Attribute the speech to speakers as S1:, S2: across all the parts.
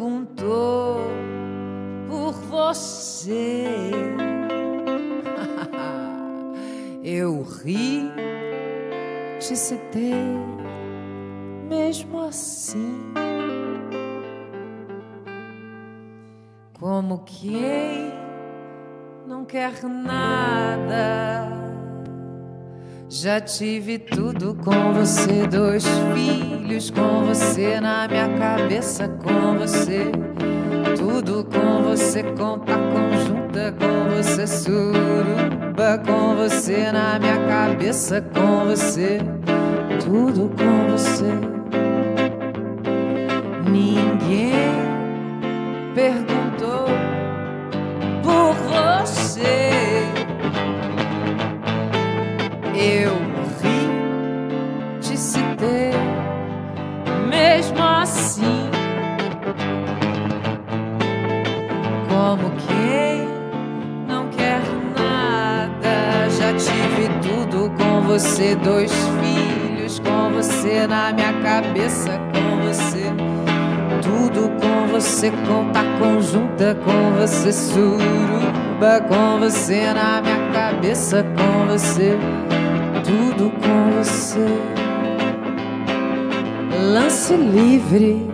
S1: perguntou por você. Eu ri, te citei, mesmo assim. Como quem não quer nada. Já tive tudo com você, dois filhos com você, na minha cabeça com você. Tudo com você, conta conjunta com você, suruba com você, na minha cabeça com você. Tudo com você. Ninguém perguntou por você. Eu ri, te citei, mesmo assim. Como quem não quer nada. Já tive tudo com você, dois filhos com você, na minha cabeça com você. Tudo com você, conta conjunta com você, suruba com você, na minha cabeça com você. Tudo com você. Lance livre,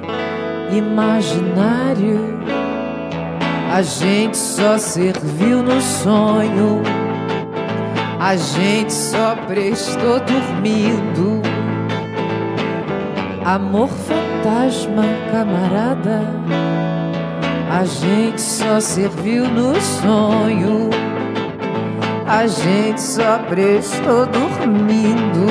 S1: imaginário. A gente só serviu no sonho. A gente só prestou dormindo. Amor fantasma, camarada. A gente só serviu no sonho. A gente só prestou dormindo.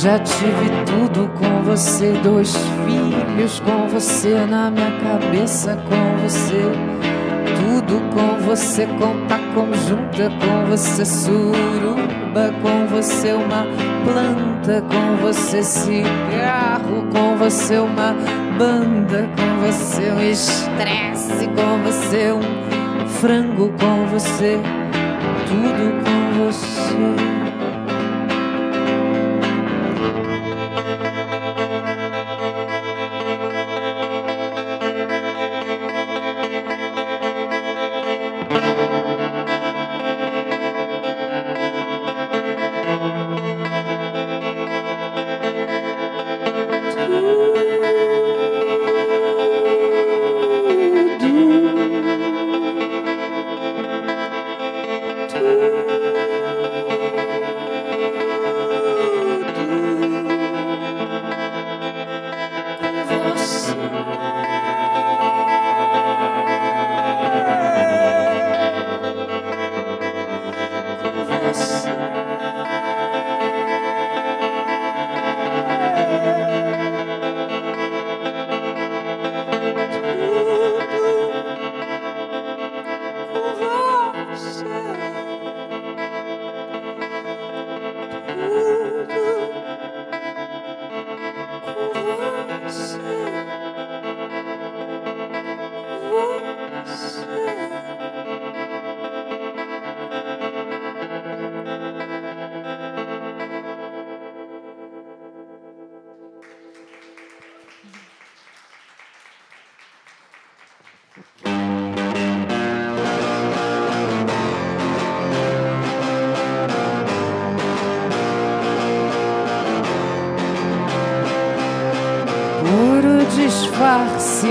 S1: Já tive tudo com você, dois filhos com você, na minha cabeça com você. Tudo com você, conta conjunta com você, suruba com você, uma planta com você, cigarro com você, uma banda com você, um estresse com você, um frango com você, tudo com você.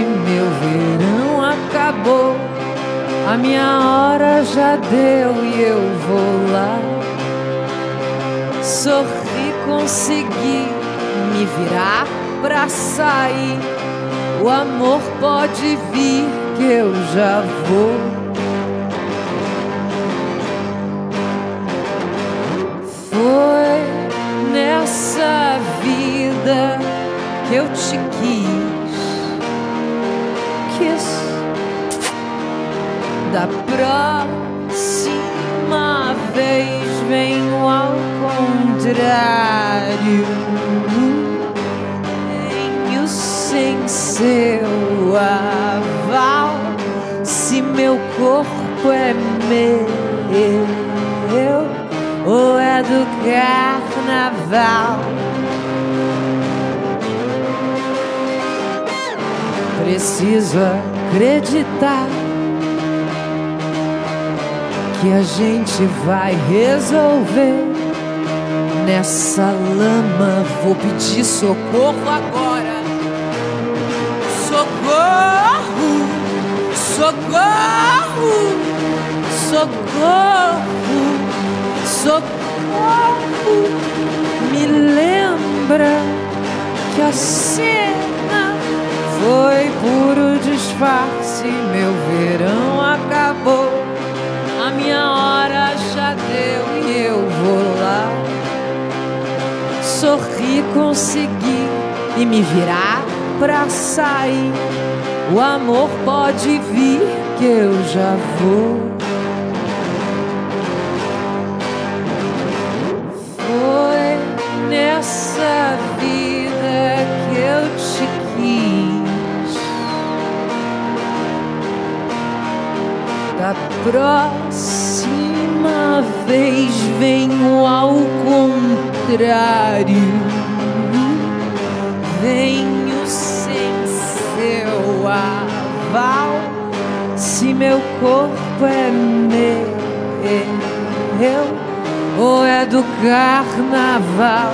S1: Meu verão acabou. A minha hora já deu e eu vou lá. Sorri, consegui me virar pra sair. O amor pode vir que eu já vou. Foi nessa vida que eu te quis. Da próxima vez venho ao contrário. Venho sem seu aval. Se meu corpo é meu ou é do carnaval. preciso acreditar que a gente vai resolver. Nessa lama vou pedir socorro agora. Socorro, socorro, socorro, socorro. Me lembra que a cena foi puro disfarce. Meu verão acabou minha hora já deu e eu vou lá. Sorri, consegui e me virar pra sair. O amor pode vir que eu já vou. Foi nessa Próxima vez venho ao contrário. Venho sem seu aval. Se meu corpo é meu ou é do carnaval.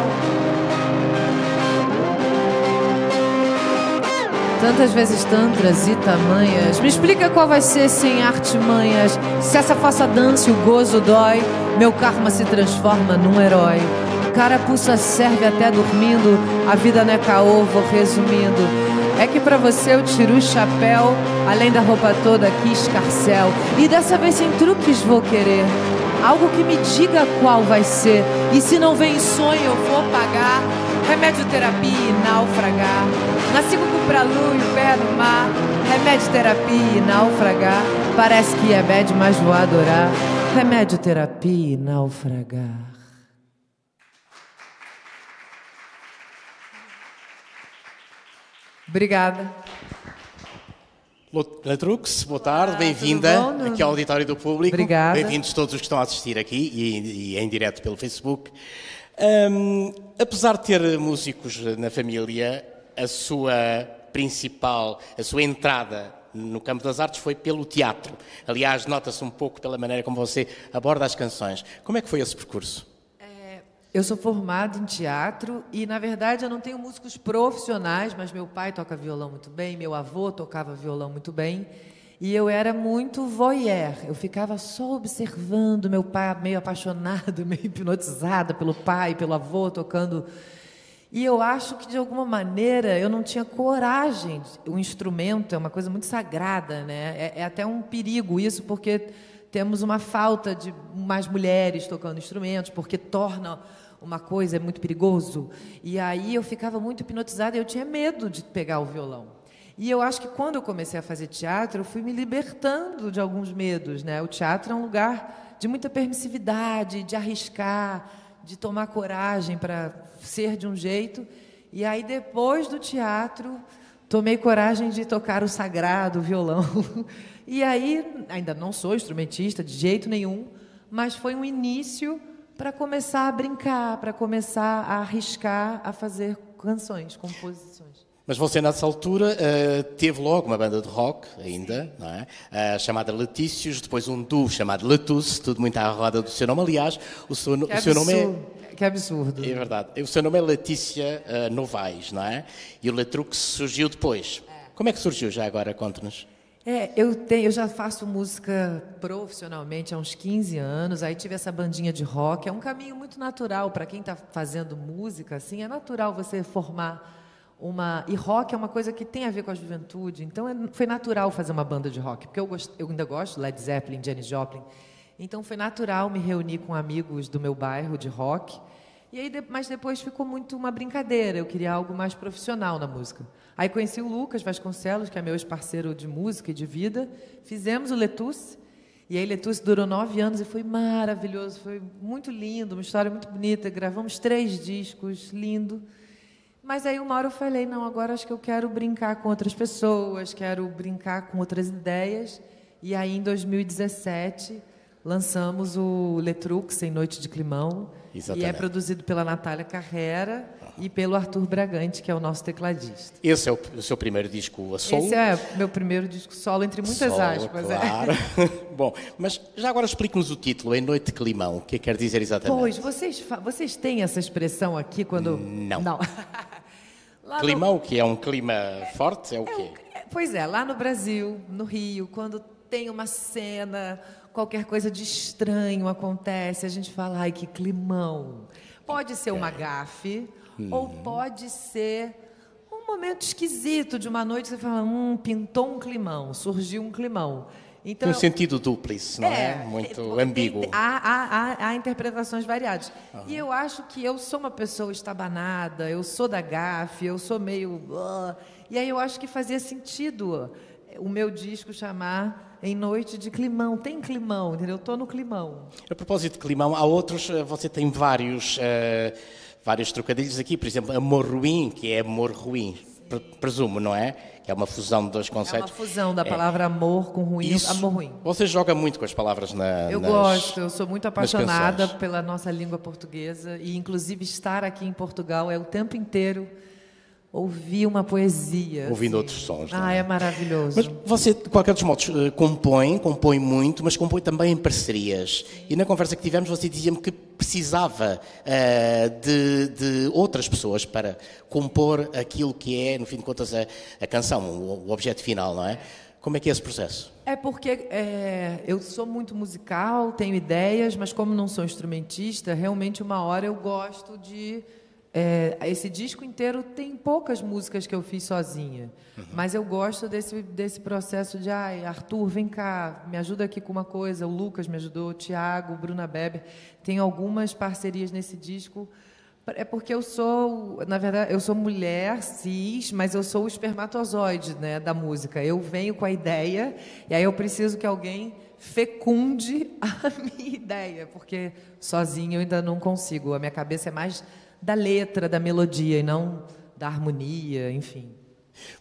S1: Tantas vezes tantras e tamanhas. Me explica qual vai ser sem artimanhas. Se essa falsa dança e o gozo dói, meu karma se transforma num herói. Carapuça serve até dormindo, a vida não é caô, vou resumindo. É que para você eu tiro o chapéu, além da roupa toda aqui escarcel. E dessa vez sem truques vou querer. Algo que me diga qual vai ser. E se não vem em sonho, eu vou pagar. Remédio terapia e naufragar. Nasci com e o pé no mar. Remédio terapia e naufragar. Parece que é bad, mas vou adorar. Remédio terapia e naufragar. Obrigada.
S2: Latrux, boa tarde, bem-vinda aqui ao Auditório do Público.
S1: Obrigada.
S2: Bem-vindos todos os que estão a assistir aqui e, e em direto pelo Facebook. Um, apesar de ter músicos na família, a sua principal, a sua entrada no campo das artes foi pelo teatro. Aliás, nota-se um pouco pela maneira como você aborda as canções. Como é que foi esse percurso?
S1: É, eu sou formada em teatro e, na verdade, eu não tenho músicos profissionais, mas meu pai toca violão muito bem, meu avô tocava violão muito bem. E eu era muito voyeur, eu ficava só observando meu pai meio apaixonado, meio hipnotizada pelo pai, pelo avô tocando. E eu acho que de alguma maneira eu não tinha coragem. O instrumento é uma coisa muito sagrada, né? É, é até um perigo isso, porque temos uma falta de mais mulheres tocando instrumentos, porque torna uma coisa é muito perigoso. E aí eu ficava muito hipnotizada eu tinha medo de pegar o violão. E eu acho que quando eu comecei a fazer teatro, eu fui me libertando de alguns medos. Né? O teatro é um lugar de muita permissividade, de arriscar, de tomar coragem para ser de um jeito. E aí, depois do teatro, tomei coragem de tocar o sagrado, o violão. E aí, ainda não sou instrumentista de jeito nenhum, mas foi um início para começar a brincar, para começar a arriscar a fazer canções, composições.
S2: Mas você, nessa altura, uh, teve logo uma banda de rock, ainda, é? Uh, chamada Letícios, depois um duo chamado Letus, tudo muito à roda do seu nome. Aliás, o seu, o seu nome é.
S1: Que absurdo.
S2: É verdade. O seu nome é Letícia uh, Novaes, não é? E o Letrux surgiu depois. É. Como é que surgiu já agora? Conte-nos.
S1: É, eu, tenho, eu já faço música profissionalmente há uns 15 anos, aí tive essa bandinha de rock. É um caminho muito natural para quem está fazendo música, assim, é natural você formar uma e rock é uma coisa que tem a ver com a juventude, então é, foi natural fazer uma banda de rock, porque eu, gost, eu ainda gosto Led Zeppelin, Janis Joplin, então foi natural me reunir com amigos do meu bairro de rock. E aí, mas depois ficou muito uma brincadeira. Eu queria algo mais profissional na música. Aí conheci o Lucas Vasconcelos, que é meu ex-parceiro de música e de vida. Fizemos o Letus. E aí Letus durou nove anos e foi maravilhoso, foi muito lindo, uma história muito bonita. Gravamos três discos, lindo. Mas aí uma hora eu falei, não, agora acho que eu quero brincar com outras pessoas, quero brincar com outras ideias. E aí em 2017 lançamos o Letrux em Noite de Climão.
S2: Exatamente.
S1: E é produzido pela Natália Carrera e pelo Arthur Bragante, que é o nosso tecladista.
S2: Esse é o, o seu primeiro disco a solo?
S1: Esse é meu primeiro disco solo, entre muitas
S2: Solo,
S1: aspas. é.
S2: claro. Bom, mas já agora explique-nos o título, Em Noite de Climão. O que é que quer dizer exatamente?
S1: Pois, vocês, vocês têm essa expressão aqui quando.
S2: Não.
S1: Não. Lá no-
S2: Climão, que é um clima forte, é o quê?
S1: É, Pois é, lá no Brasil, no Rio, quando tem uma cena, qualquer coisa de estranho acontece, a gente fala, ai, que climão. Pode ser uma gafe, ou
S2: Uhum.
S1: pode ser um momento esquisito de uma noite, você fala, hum, pintou um climão, surgiu um climão. Então,
S2: Tem um sentido dúplice, não é? Muito
S1: porque
S2: ambíguo.
S1: há, há- há- interpretações variadas. E eu acho que eu sou uma pessoa estabanada, eu sou da gafe, eu sou meio. e aí eu acho que fazia sentido o meu disco chamar Em Noite de Climão. Tem climão, entendeu? Eu estou no climão.
S2: A propósito de climão, há outros, eh, você tem vários, eh, vários trocadilhos aqui, por exemplo, amor ruim, que é amor ruim, presumo, não é? Que é uma fusão de dois
S1: É uma
S2: conceitos.
S1: fusão da palavra amor com ruim.
S2: Isso,
S1: Amor ruim.
S2: Você joga muito com as palavras na
S1: Eu
S2: nas-
S1: gosto, eu sou muito apaixonada pela nossa língua portuguesa e, inclusive, estar aqui em Portugal é o tempo inteiro ouvir uma poesia.
S2: Ouvindo
S1: assim.
S2: outros sons,
S1: Ah,
S2: é?
S1: é maravilhoso.
S2: Mas você, de qualquer dos modos, eh, compõe, compõe muito, mas compõe também em parcerias. E na conversa que tivemos, você dizia-me que precisava eh, de, de outras pessoas para compor aquilo que é, no fim de contas, a, a canção, o, o objeto final, não é? Como é que é esse processo?
S1: É porque é, eu sou muito musical, tenho ideias, mas como não sou instrumentista, realmente uma hora eu gosto de. É, esse disco inteiro tem poucas músicas que eu fiz sozinha, mas eu gosto desse, desse processo de, ai, Arthur, vem cá, me ajuda aqui com uma coisa. O Lucas me ajudou, o Tiago, o Bruna Beber. Tem algumas parcerias nesse disco. É porque eu sou, na verdade, eu sou mulher cis, mas eu sou o espermatozoide né, da música. Eu venho com a ideia e aí eu preciso que alguém fecunde a minha ideia, porque sozinho eu ainda não consigo. A minha cabeça é mais da letra, da melodia e não da harmonia, enfim.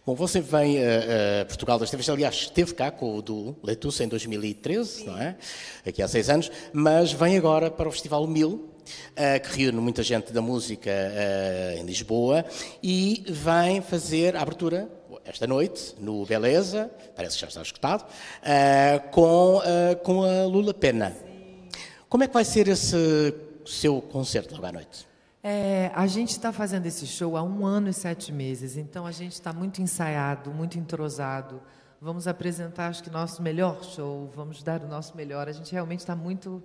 S2: Bom, você vem a, a Portugal desta vez, aliás, esteve cá com o do Letus em 2013, não é? Aqui há seis anos, mas vem agora para o Festival Mil, eh, que reúne muita gente da música eh, em Lisboa, e vem fazer a abertura esta noite, no Beleza, parece que já está escutado, eh, com, eh, com a Lula Pena. Como é que vai ser esse seu concerto logo à noite?
S1: É, a gente está fazendo esse show há um ano e sete meses, então a gente está muito ensaiado, muito entrosado. Vamos apresentar, acho que, nosso melhor show, vamos dar o nosso melhor. A gente realmente está muito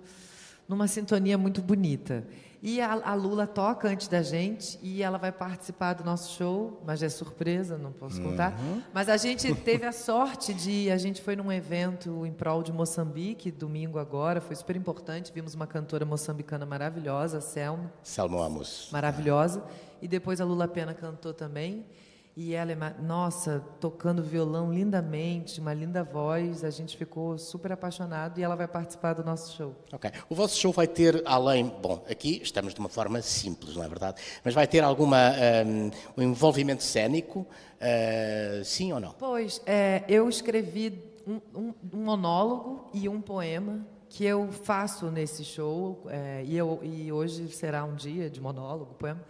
S1: numa sintonia muito bonita. E a, a Lula toca antes da gente e ela vai participar do nosso show, mas é surpresa, não posso contar. Mas a gente teve a sorte de. A gente foi num evento em prol de Moçambique, domingo agora, foi super importante. Vimos uma cantora moçambicana maravilhosa, a Selma
S2: Selma Amos.
S1: maravilhosa. E depois a Lula Pena cantou também. E ela é, nossa, tocando violão lindamente, uma linda voz. A gente ficou super apaixonado e ela vai participar do nosso show.
S2: Ok. O vosso show vai ter, além. Bom, aqui estamos de uma forma simples, não é verdade? Mas vai ter alguma. hum, um envolvimento cénico? ah, sim ou não?
S1: Pois, é, eu escrevi um, um- um monólogo e um poema que eu faço nesse show, é, e, eu- e hoje será um dia de monólogo, poema.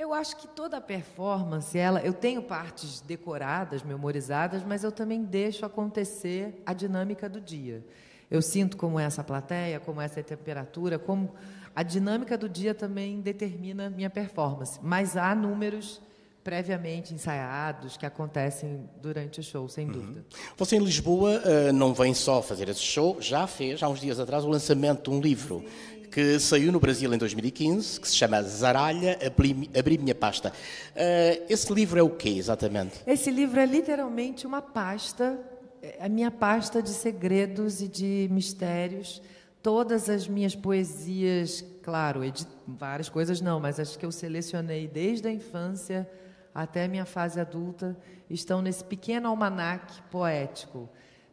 S1: Eu acho que toda a performance, ela, eu tenho partes decoradas, memorizadas, mas eu também deixo acontecer a dinâmica do dia. Eu sinto como é essa plateia, como é essa temperatura, como a dinâmica do dia também determina minha performance. Mas há números previamente ensaiados que acontecem durante o show, sem dúvida.
S2: Você em Lisboa ah, não vem só fazer esse show, já fez, há uns dias atrás, o lançamento de um livro que saiu no Brasil em 2015, que se chama Zaralha, Abri, Abri Minha Pasta. Ah, esse livro é o quê, exatamente?
S1: Esse livro é literalmente uma pasta, é a minha pasta de segredos e de mistérios. Todas as minhas poesias, claro, várias coisas não, mas as que eu selecionei desde a infância até a minha fase adulta estão nesse pequeno almanaque poético.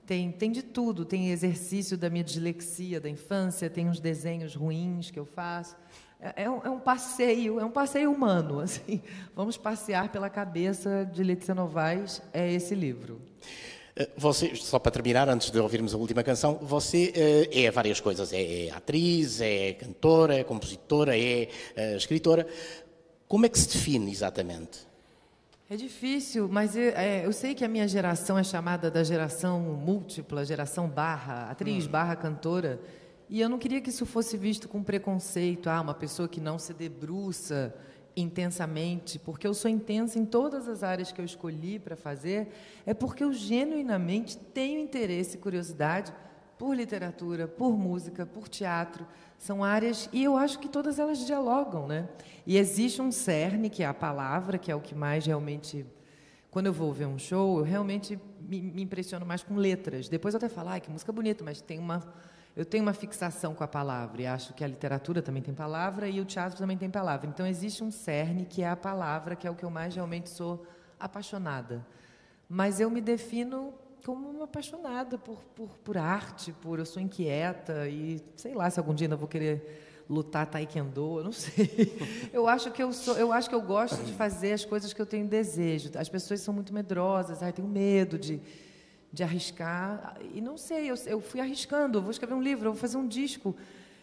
S1: Tem, tem de tudo, tem exercício da minha dislexia da infância, tem uns desenhos ruins que eu faço. É, é um, é um passeio, é um passeio humano, assim. Vamos passear pela cabeça de Letícia Novaes, é esse livro.
S2: Eh, você, só para terminar, antes de ouvirmos a última canção, você uh, é várias coisas. É, é, atriz, é cantora, é compositora, é uh, escritora. Como é que se define exatamente?
S1: É difícil, mas eu, é, eu, sei que a minha geração é chamada da geração múltipla, geração barra, atriz hum. barra cantora. E eu não queria que isso fosse visto com preconceito. Ah, uma pessoa que não se debruça intensamente, porque eu sou intensa em todas as áreas que eu escolhi para fazer, é porque eu genuinamente tenho interesse e curiosidade por literatura, por música, por teatro. São áreas e eu acho que todas elas dialogam, né? E existe um cerne que é a palavra, que é o que mais realmente quando eu vou ver um show, eu realmente me, me impressiono mais com letras. Depois eu até falo, ah, que música bonita, mas tem uma eu tenho uma fixação com a palavra e acho que a literatura também tem palavra e o teatro também tem palavra. Então existe um cerne que é a palavra, que é o que eu mais realmente sou apaixonada. Mas eu me defino como uma apaixonada por, por, por arte, por eu sou inquieta e sei lá se algum dia ainda vou querer lutar taekwondo, não sei. Eu acho que eu sou, eu acho que eu gosto de fazer as coisas que eu tenho desejo. As pessoas são muito medrosas, ai, tenho medo de de arriscar. E não sei, eu, eu fui arriscando. Eu vou escrever um livro, eu vou fazer um disco.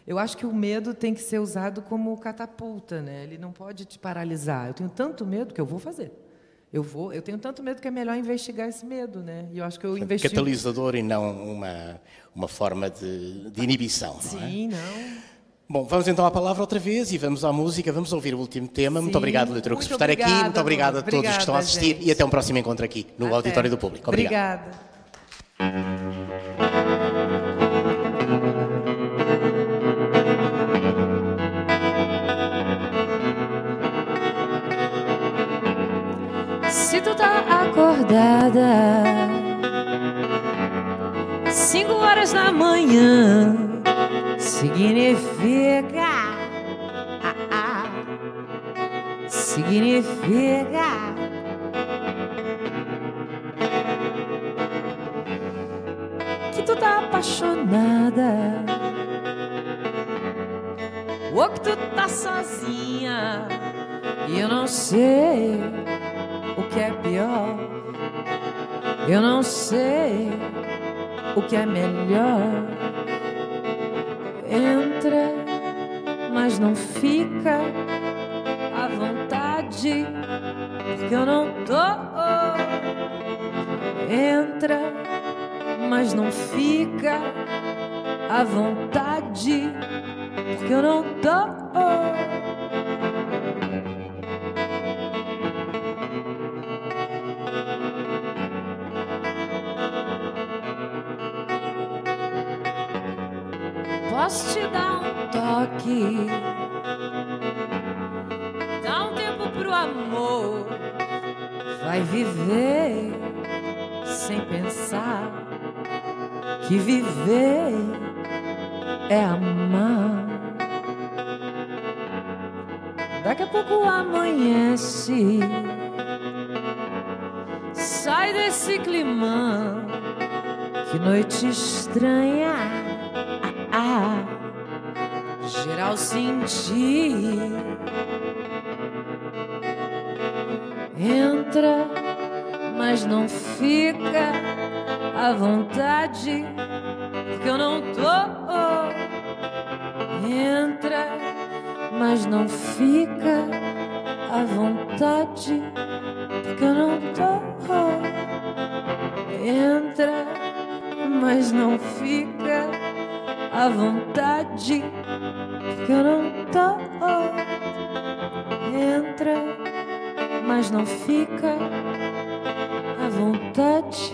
S1: Eu acho que o medo tem que ser usado como catapulta, né? Ele não pode te paralisar. Eu tenho tanto medo que eu vou fazer. Eu vou, eu tenho tanto medo que é melhor investigar esse medo, né? E eu acho que eu investi
S2: catalisador e não uma uma forma de, de inibição,
S1: Sim,
S2: não,
S1: é? não.
S2: Bom, vamos então à palavra outra vez e vamos à música, vamos ouvir o último tema. Sim, muito obrigado, Leitor, por estar aqui. Muito obrigado a todos obrigada, que estão a assistir gente. e até um próximo encontro aqui no até. Auditório do Público.
S1: Obrigado. Obrigada. Acordada, cinco horas da manhã, significa. Ah, ah, significa. Tu tá apaixonada. Ou que tu tá sozinha e eu não sei que é pior. Eu não sei o que é melhor. Entra, mas não fica à vontade, porque eu não tô. Entra mas não fica à vontade, porque eu não tô. Posso te dar um toque, dá um tempo pro amor, vai viver sem pensar que viver é amar. Daqui a pouco amanhece, sai desse climão, que noite estranha. Geral sentir. Entra, mas não fica à vontade, porque eu não tô. Entra, mas não fica à vontade, porque eu não tô. Entra, mas não fica à vontade, porque eu não tô. Entra, mas não fica à vontade.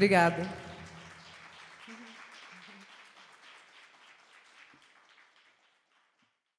S1: Obrigada.